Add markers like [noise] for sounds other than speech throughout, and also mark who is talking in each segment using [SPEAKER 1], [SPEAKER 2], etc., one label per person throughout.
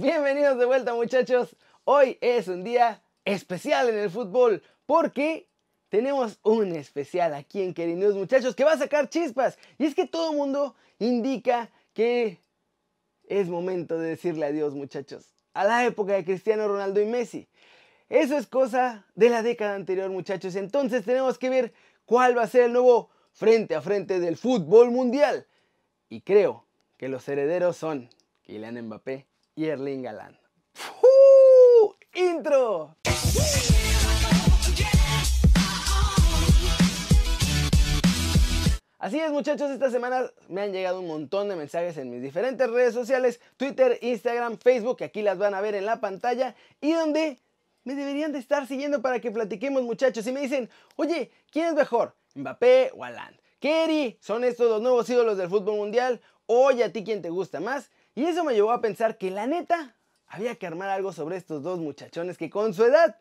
[SPEAKER 1] Bienvenidos de vuelta muchachos. Hoy es un día especial en el fútbol porque tenemos un especial aquí en Queridos muchachos que va a sacar chispas. Y es que todo el mundo indica que es momento de decirle adiós muchachos a la época de Cristiano Ronaldo y Messi. Eso es cosa de la década anterior muchachos. Entonces tenemos que ver cuál va a ser el nuevo frente a frente del fútbol mundial. Y creo que los herederos son Kylian Mbappé y Erling Haaland. ¡Intro! Así es muchachos, esta semana me han llegado un montón de mensajes en mis diferentes redes sociales, Twitter, Instagram, Facebook, que aquí las van a ver en la pantalla, y donde me deberían de estar siguiendo para que platiquemos muchachos. Y me dicen, oye, ¿quién es mejor? ¿Mbappé o Haaland? Kerry, ¿son estos los nuevos ídolos del fútbol mundial? Oye, ¿a ti quién te gusta más? Y eso me llevó a pensar que la neta, había que armar algo sobre estos dos muchachones que con su edad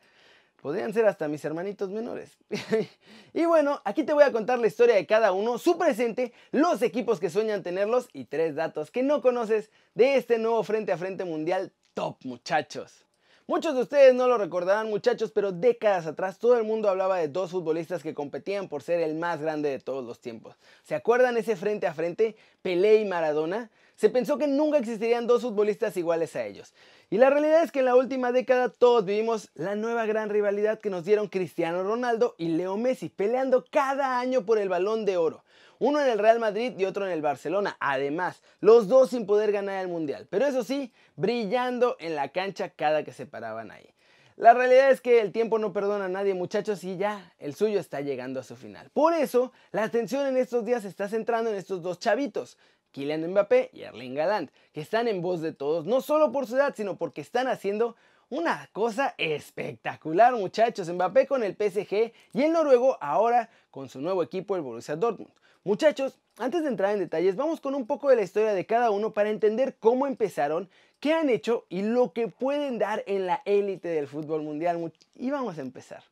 [SPEAKER 1] podrían ser hasta mis hermanitos menores. [laughs] y bueno, aquí te voy a contar la historia de cada uno, su presente, los equipos que sueñan tenerlos y tres datos que no conoces de este nuevo frente a frente mundial top muchachos. Muchos de ustedes no lo recordarán muchachos, pero décadas atrás todo el mundo hablaba de dos futbolistas que competían por ser el más grande de todos los tiempos. ¿Se acuerdan ese frente a frente, Pelé y Maradona? Se pensó que nunca existirían dos futbolistas iguales a ellos. Y la realidad es que en la última década todos vivimos la nueva gran rivalidad que nos dieron Cristiano Ronaldo y Leo Messi, peleando cada año por el balón de oro. Uno en el Real Madrid y otro en el Barcelona. Además, los dos sin poder ganar el Mundial. Pero eso sí, brillando en la cancha cada que se paraban ahí. La realidad es que el tiempo no perdona a nadie muchachos y ya el suyo está llegando a su final. Por eso, la atención en estos días se está centrando en estos dos chavitos. Kylian Mbappé y Erling Haaland, que están en voz de todos, no solo por su edad, sino porque están haciendo una cosa espectacular, muchachos. Mbappé con el PSG y el noruego ahora con su nuevo equipo, el Borussia Dortmund. Muchachos, antes de entrar en detalles, vamos con un poco de la historia de cada uno para entender cómo empezaron, qué han hecho y lo que pueden dar en la élite del fútbol mundial. Y vamos a empezar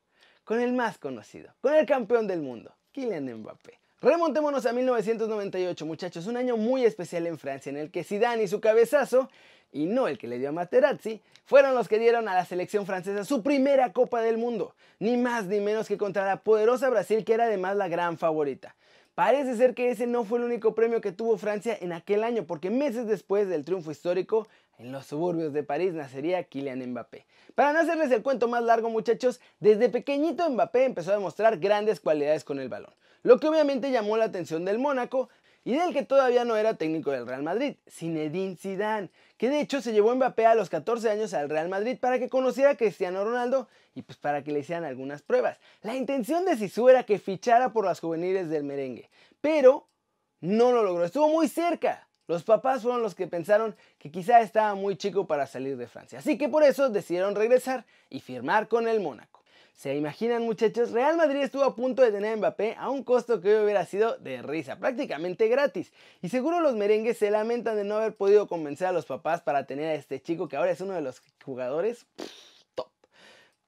[SPEAKER 1] con el más conocido, con el campeón del mundo, Kylian Mbappé. Remontémonos a 1998, muchachos, un año muy especial en Francia en el que Zidane y su cabezazo, y no el que le dio a Materazzi, fueron los que dieron a la selección francesa su primera Copa del Mundo, ni más ni menos que contra la poderosa Brasil que era además la gran favorita. Parece ser que ese no fue el único premio que tuvo Francia en aquel año, porque meses después del triunfo histórico, en los suburbios de París nacería Kylian Mbappé. Para no hacerles el cuento más largo, muchachos, desde pequeñito Mbappé empezó a demostrar grandes cualidades con el balón lo que obviamente llamó la atención del Mónaco y del que todavía no era técnico del Real Madrid, Zinedine Zidane, que de hecho se llevó Mbappé a los 14 años al Real Madrid para que conociera a Cristiano Ronaldo y pues para que le hicieran algunas pruebas. La intención de Sisu era que fichara por las juveniles del merengue, pero no lo logró, estuvo muy cerca. Los papás fueron los que pensaron que quizá estaba muy chico para salir de Francia, así que por eso decidieron regresar y firmar con el Mónaco. ¿Se imaginan muchachos? Real Madrid estuvo a punto de tener a Mbappé a un costo que hoy hubiera sido de risa, prácticamente gratis. Y seguro los merengues se lamentan de no haber podido convencer a los papás para tener a este chico que ahora es uno de los jugadores top.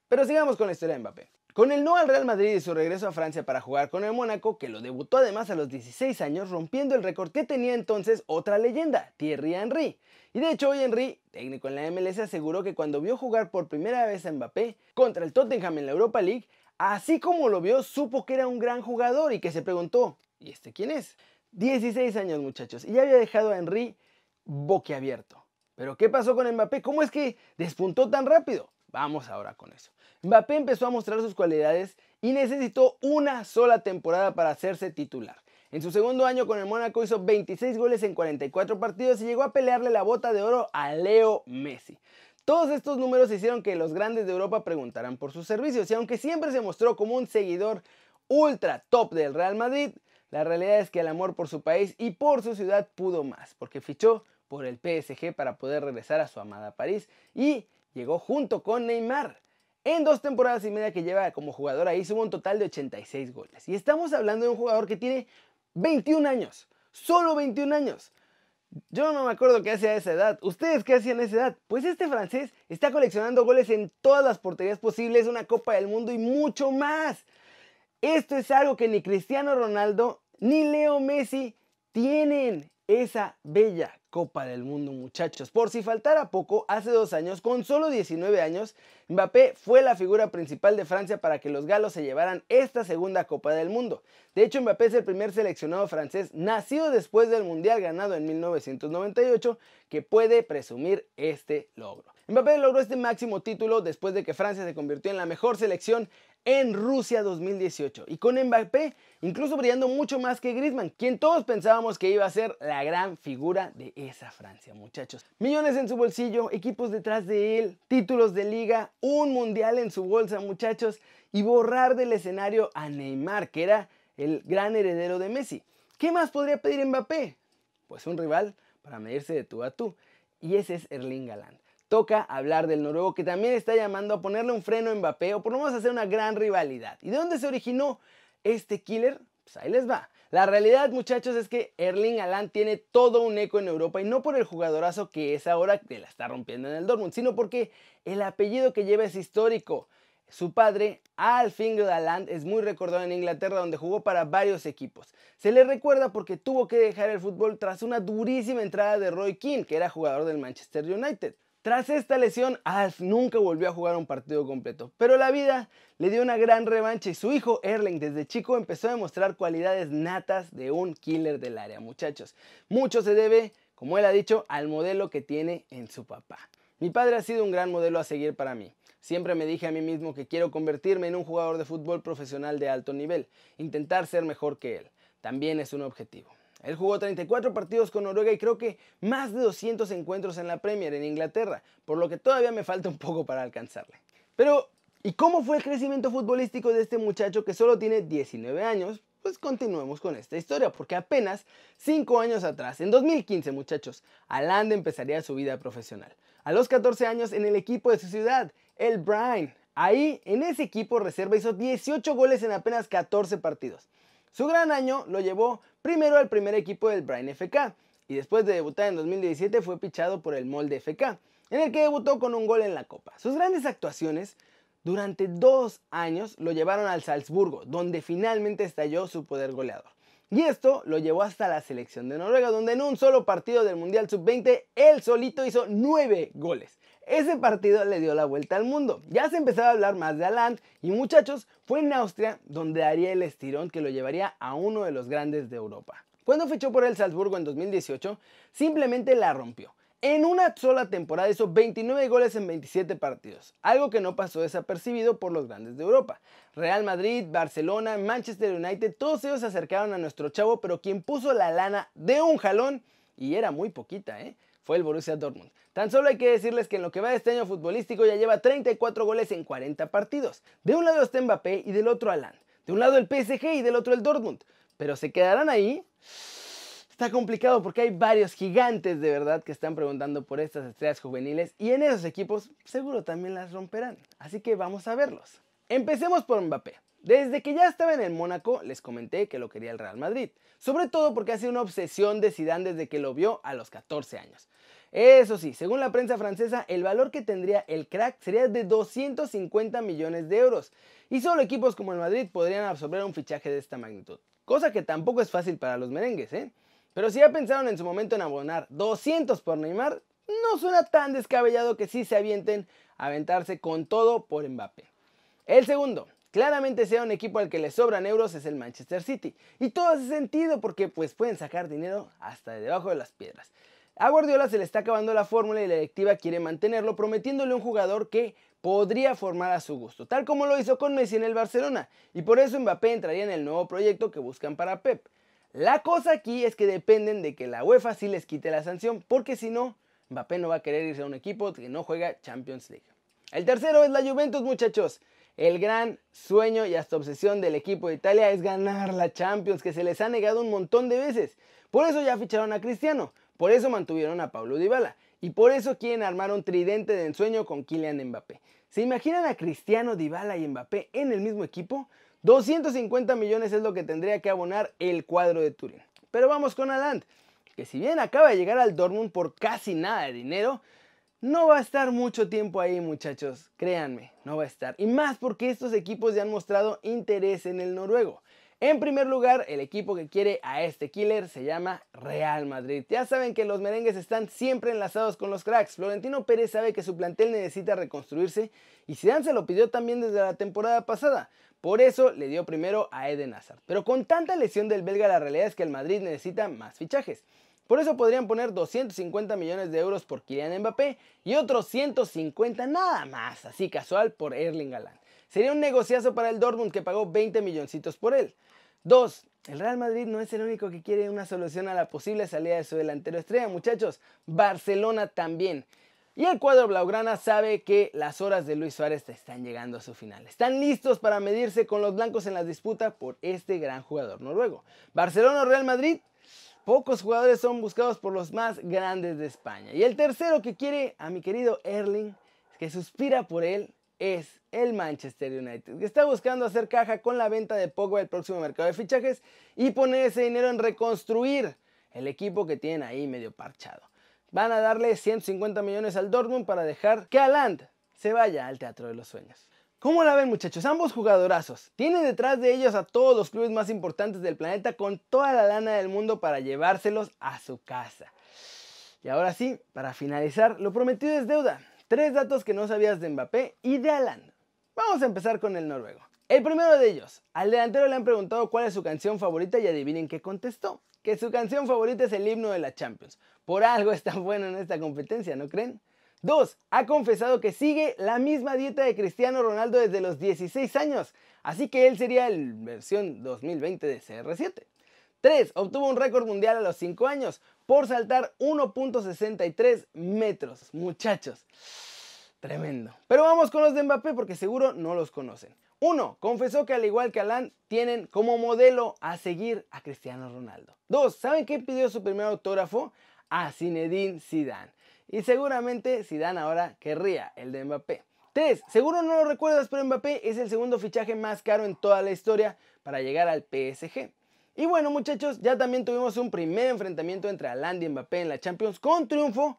[SPEAKER 1] Pero sigamos con la historia de Mbappé. Con el no al Real Madrid y su regreso a Francia para jugar con el Mónaco, que lo debutó además a los 16 años, rompiendo el récord que tenía entonces otra leyenda, Thierry Henry. Y de hecho hoy Henry, técnico en la MLS, aseguró que cuando vio jugar por primera vez a Mbappé contra el Tottenham en la Europa League, así como lo vio, supo que era un gran jugador y que se preguntó, ¿y este quién es? 16 años muchachos, y ya había dejado a Henry boquiabierto. Pero ¿qué pasó con Mbappé? ¿Cómo es que despuntó tan rápido? Vamos ahora con eso. Mbappé empezó a mostrar sus cualidades y necesitó una sola temporada para hacerse titular. En su segundo año con el Mónaco hizo 26 goles en 44 partidos y llegó a pelearle la bota de oro a Leo Messi. Todos estos números hicieron que los grandes de Europa preguntaran por sus servicios y aunque siempre se mostró como un seguidor ultra top del Real Madrid, la realidad es que el amor por su país y por su ciudad pudo más, porque fichó por el PSG para poder regresar a su amada París y llegó junto con Neymar. En dos temporadas y media que lleva como jugador ahí sumó un total de 86 goles. Y estamos hablando de un jugador que tiene 21 años. Solo 21 años. Yo no me acuerdo qué hacía a esa edad. ¿Ustedes qué hacían a esa edad? Pues este francés está coleccionando goles en todas las porterías posibles, una Copa del Mundo y mucho más. Esto es algo que ni Cristiano Ronaldo ni Leo Messi tienen. Esa bella Copa del Mundo, muchachos. Por si faltara poco, hace dos años, con solo 19 años, Mbappé fue la figura principal de Francia para que los galos se llevaran esta segunda Copa del Mundo. De hecho, Mbappé es el primer seleccionado francés nacido después del Mundial ganado en 1998 que puede presumir este logro. Mbappé logró este máximo título después de que Francia se convirtió en la mejor selección en Rusia 2018 y con Mbappé incluso brillando mucho más que Griezmann, quien todos pensábamos que iba a ser la gran figura de esa Francia, muchachos. Millones en su bolsillo, equipos detrás de él, títulos de liga, un mundial en su bolsa, muchachos, y borrar del escenario a Neymar, que era el gran heredero de Messi. ¿Qué más podría pedir Mbappé? Pues un rival para medirse de tú a tú, y ese es Erling Haaland toca hablar del noruego que también está llamando a ponerle un freno a Mbappé o por lo menos hacer una gran rivalidad. ¿Y de dónde se originó este killer? Pues ahí les va. La realidad, muchachos, es que Erling Haaland tiene todo un eco en Europa y no por el jugadorazo que es ahora que la está rompiendo en el Dortmund, sino porque el apellido que lleva es histórico. Su padre, Alfingred Haaland, es muy recordado en Inglaterra donde jugó para varios equipos. Se le recuerda porque tuvo que dejar el fútbol tras una durísima entrada de Roy Keane, que era jugador del Manchester United. Tras esta lesión, Alf nunca volvió a jugar un partido completo, pero la vida le dio una gran revancha y su hijo Erling desde chico empezó a demostrar cualidades natas de un killer del área, muchachos. Mucho se debe, como él ha dicho, al modelo que tiene en su papá. Mi padre ha sido un gran modelo a seguir para mí. Siempre me dije a mí mismo que quiero convertirme en un jugador de fútbol profesional de alto nivel, intentar ser mejor que él. También es un objetivo. Él jugó 34 partidos con Noruega y creo que más de 200 encuentros en la Premier en Inglaterra, por lo que todavía me falta un poco para alcanzarle. Pero, ¿y cómo fue el crecimiento futbolístico de este muchacho que solo tiene 19 años? Pues continuemos con esta historia, porque apenas 5 años atrás, en 2015 muchachos, Aland empezaría su vida profesional. A los 14 años en el equipo de su ciudad, el Brian. Ahí, en ese equipo reserva, hizo 18 goles en apenas 14 partidos. Su gran año lo llevó primero al primer equipo del Brian FK y después de debutar en 2017 fue pichado por el Molde FK, en el que debutó con un gol en la Copa. Sus grandes actuaciones durante dos años lo llevaron al Salzburgo, donde finalmente estalló su poder goleador. Y esto lo llevó hasta la selección de Noruega, donde en un solo partido del Mundial Sub-20 él solito hizo nueve goles. Ese partido le dio la vuelta al mundo. Ya se empezaba a hablar más de Aland y muchachos, fue en Austria donde haría el estirón que lo llevaría a uno de los grandes de Europa. Cuando fichó por el Salzburgo en 2018, simplemente la rompió. En una sola temporada hizo 29 goles en 27 partidos, algo que no pasó desapercibido por los grandes de Europa. Real Madrid, Barcelona, Manchester United, todos ellos se acercaron a nuestro chavo, pero quien puso la lana de un jalón, y era muy poquita, ¿eh? fue el Borussia Dortmund. Tan solo hay que decirles que en lo que va de este año futbolístico ya lleva 34 goles en 40 partidos. De un lado está Mbappé y del otro Alan. De un lado el PSG y del otro el Dortmund. Pero se quedarán ahí. Está complicado porque hay varios gigantes de verdad que están preguntando por estas estrellas juveniles y en esos equipos seguro también las romperán. Así que vamos a verlos. Empecemos por Mbappé. Desde que ya estaba en el Mónaco, les comenté que lo quería el Real Madrid, sobre todo porque ha sido una obsesión de Zidane desde que lo vio a los 14 años. Eso sí, según la prensa francesa, el valor que tendría el crack sería de 250 millones de euros, y solo equipos como el Madrid podrían absorber un fichaje de esta magnitud, cosa que tampoco es fácil para los merengues, ¿eh? Pero si ya pensaron en su momento en abonar 200 por Neymar, no suena tan descabellado que sí se avienten a aventarse con todo por Mbappé. El segundo, claramente sea un equipo al que le sobran euros es el Manchester City. Y todo hace sentido porque pues pueden sacar dinero hasta de debajo de las piedras. A Guardiola se le está acabando la fórmula y la directiva quiere mantenerlo prometiéndole un jugador que podría formar a su gusto, tal como lo hizo con Messi en el Barcelona. Y por eso Mbappé entraría en el nuevo proyecto que buscan para Pep. La cosa aquí es que dependen de que la UEFA sí les quite la sanción, porque si no, Mbappé no va a querer irse a un equipo que no juega Champions League. El tercero es la Juventus, muchachos. El gran sueño y hasta obsesión del equipo de Italia es ganar la Champions, que se les ha negado un montón de veces. Por eso ya ficharon a Cristiano, por eso mantuvieron a Pablo Dybala y por eso quieren armar un tridente de ensueño con Kylian Mbappé. ¿Se imaginan a Cristiano, Dybala y Mbappé en el mismo equipo? 250 millones es lo que tendría que abonar el cuadro de Turín. Pero vamos con Aland, que si bien acaba de llegar al Dortmund por casi nada de dinero, no va a estar mucho tiempo ahí, muchachos. Créanme, no va a estar. Y más porque estos equipos ya han mostrado interés en el noruego. En primer lugar, el equipo que quiere a este killer se llama Real Madrid. Ya saben que los merengues están siempre enlazados con los cracks. Florentino Pérez sabe que su plantel necesita reconstruirse y Zidane se lo pidió también desde la temporada pasada. Por eso le dio primero a Eden Hazard. Pero con tanta lesión del belga la realidad es que el Madrid necesita más fichajes. Por eso podrían poner 250 millones de euros por Kylian Mbappé y otros 150 nada más, así casual, por Erling Haaland. Sería un negociazo para el Dortmund que pagó 20 milloncitos por él. 2. El Real Madrid no es el único que quiere una solución a la posible salida de su delantero estrella, muchachos. Barcelona también. Y el cuadro blaugrana sabe que las horas de Luis Suárez están llegando a su final. Están listos para medirse con los blancos en la disputa por este gran jugador noruego. Barcelona o Real Madrid, pocos jugadores son buscados por los más grandes de España. Y el tercero que quiere a mi querido Erling, que suspira por él, es el Manchester United, que está buscando hacer caja con la venta de Pogba el próximo mercado de fichajes y poner ese dinero en reconstruir el equipo que tienen ahí medio parchado. Van a darle 150 millones al Dortmund para dejar que Aland se vaya al Teatro de los Sueños. ¿Cómo la ven muchachos? Ambos jugadorazos. Tienen detrás de ellos a todos los clubes más importantes del planeta con toda la lana del mundo para llevárselos a su casa. Y ahora sí, para finalizar, lo prometido es deuda. Tres datos que no sabías de Mbappé y de Alan. Vamos a empezar con el noruego. El primero de ellos, al delantero le han preguntado cuál es su canción favorita y adivinen qué contestó. Que su canción favorita es el himno de la Champions. Por algo [laughs] es tan bueno en esta competencia, ¿no creen? Dos, Ha confesado que sigue la misma dieta de Cristiano Ronaldo desde los 16 años, así que él sería el versión 2020 de CR7. 3. Obtuvo un récord mundial a los 5 años por saltar 1.63 metros. Muchachos, tremendo. Pero vamos con los de Mbappé porque seguro no los conocen. 1. Confesó que al igual que Alan, tienen como modelo a seguir a Cristiano Ronaldo. 2. ¿Saben qué pidió su primer autógrafo? A Zinedine Zidane. Y seguramente Zidane ahora querría el de Mbappé. 3. Seguro no lo recuerdas, pero Mbappé es el segundo fichaje más caro en toda la historia para llegar al PSG. Y bueno muchachos, ya también tuvimos un primer enfrentamiento entre Haaland y Mbappé en la Champions con triunfo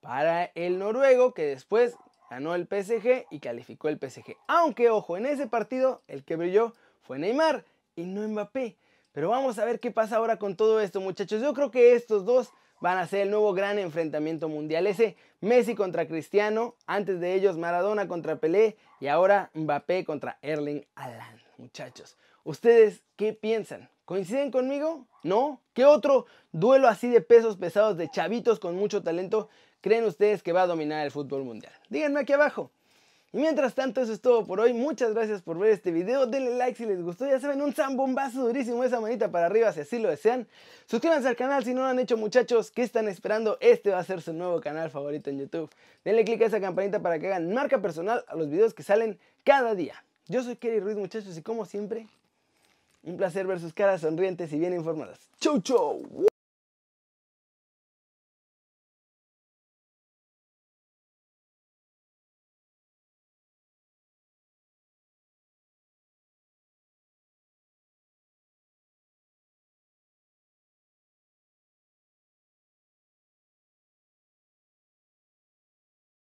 [SPEAKER 1] para el noruego que después ganó el PSG y calificó el PSG. Aunque ojo, en ese partido el que brilló fue Neymar y no Mbappé. Pero vamos a ver qué pasa ahora con todo esto muchachos. Yo creo que estos dos van a ser el nuevo gran enfrentamiento mundial. Ese Messi contra Cristiano, antes de ellos Maradona contra Pelé y ahora Mbappé contra Erling Haaland. Muchachos, ¿ustedes qué piensan? ¿Coinciden conmigo? ¿No? ¿Qué otro duelo así de pesos pesados de chavitos con mucho talento creen ustedes que va a dominar el fútbol mundial? Díganme aquí abajo. Y mientras tanto, eso es todo por hoy. Muchas gracias por ver este video. Denle like si les gustó. Ya saben, un zambombazo durísimo, esa manita para arriba si así lo desean. Suscríbanse al canal si no lo han hecho, muchachos. ¿Qué están esperando? Este va a ser su nuevo canal favorito en YouTube. Denle click a esa campanita para que hagan marca personal a los videos que salen cada día. Yo soy Kerry Ruiz, muchachos, y como siempre, un placer ver sus caras sonrientes y bien informadas. ¡Chau, chau!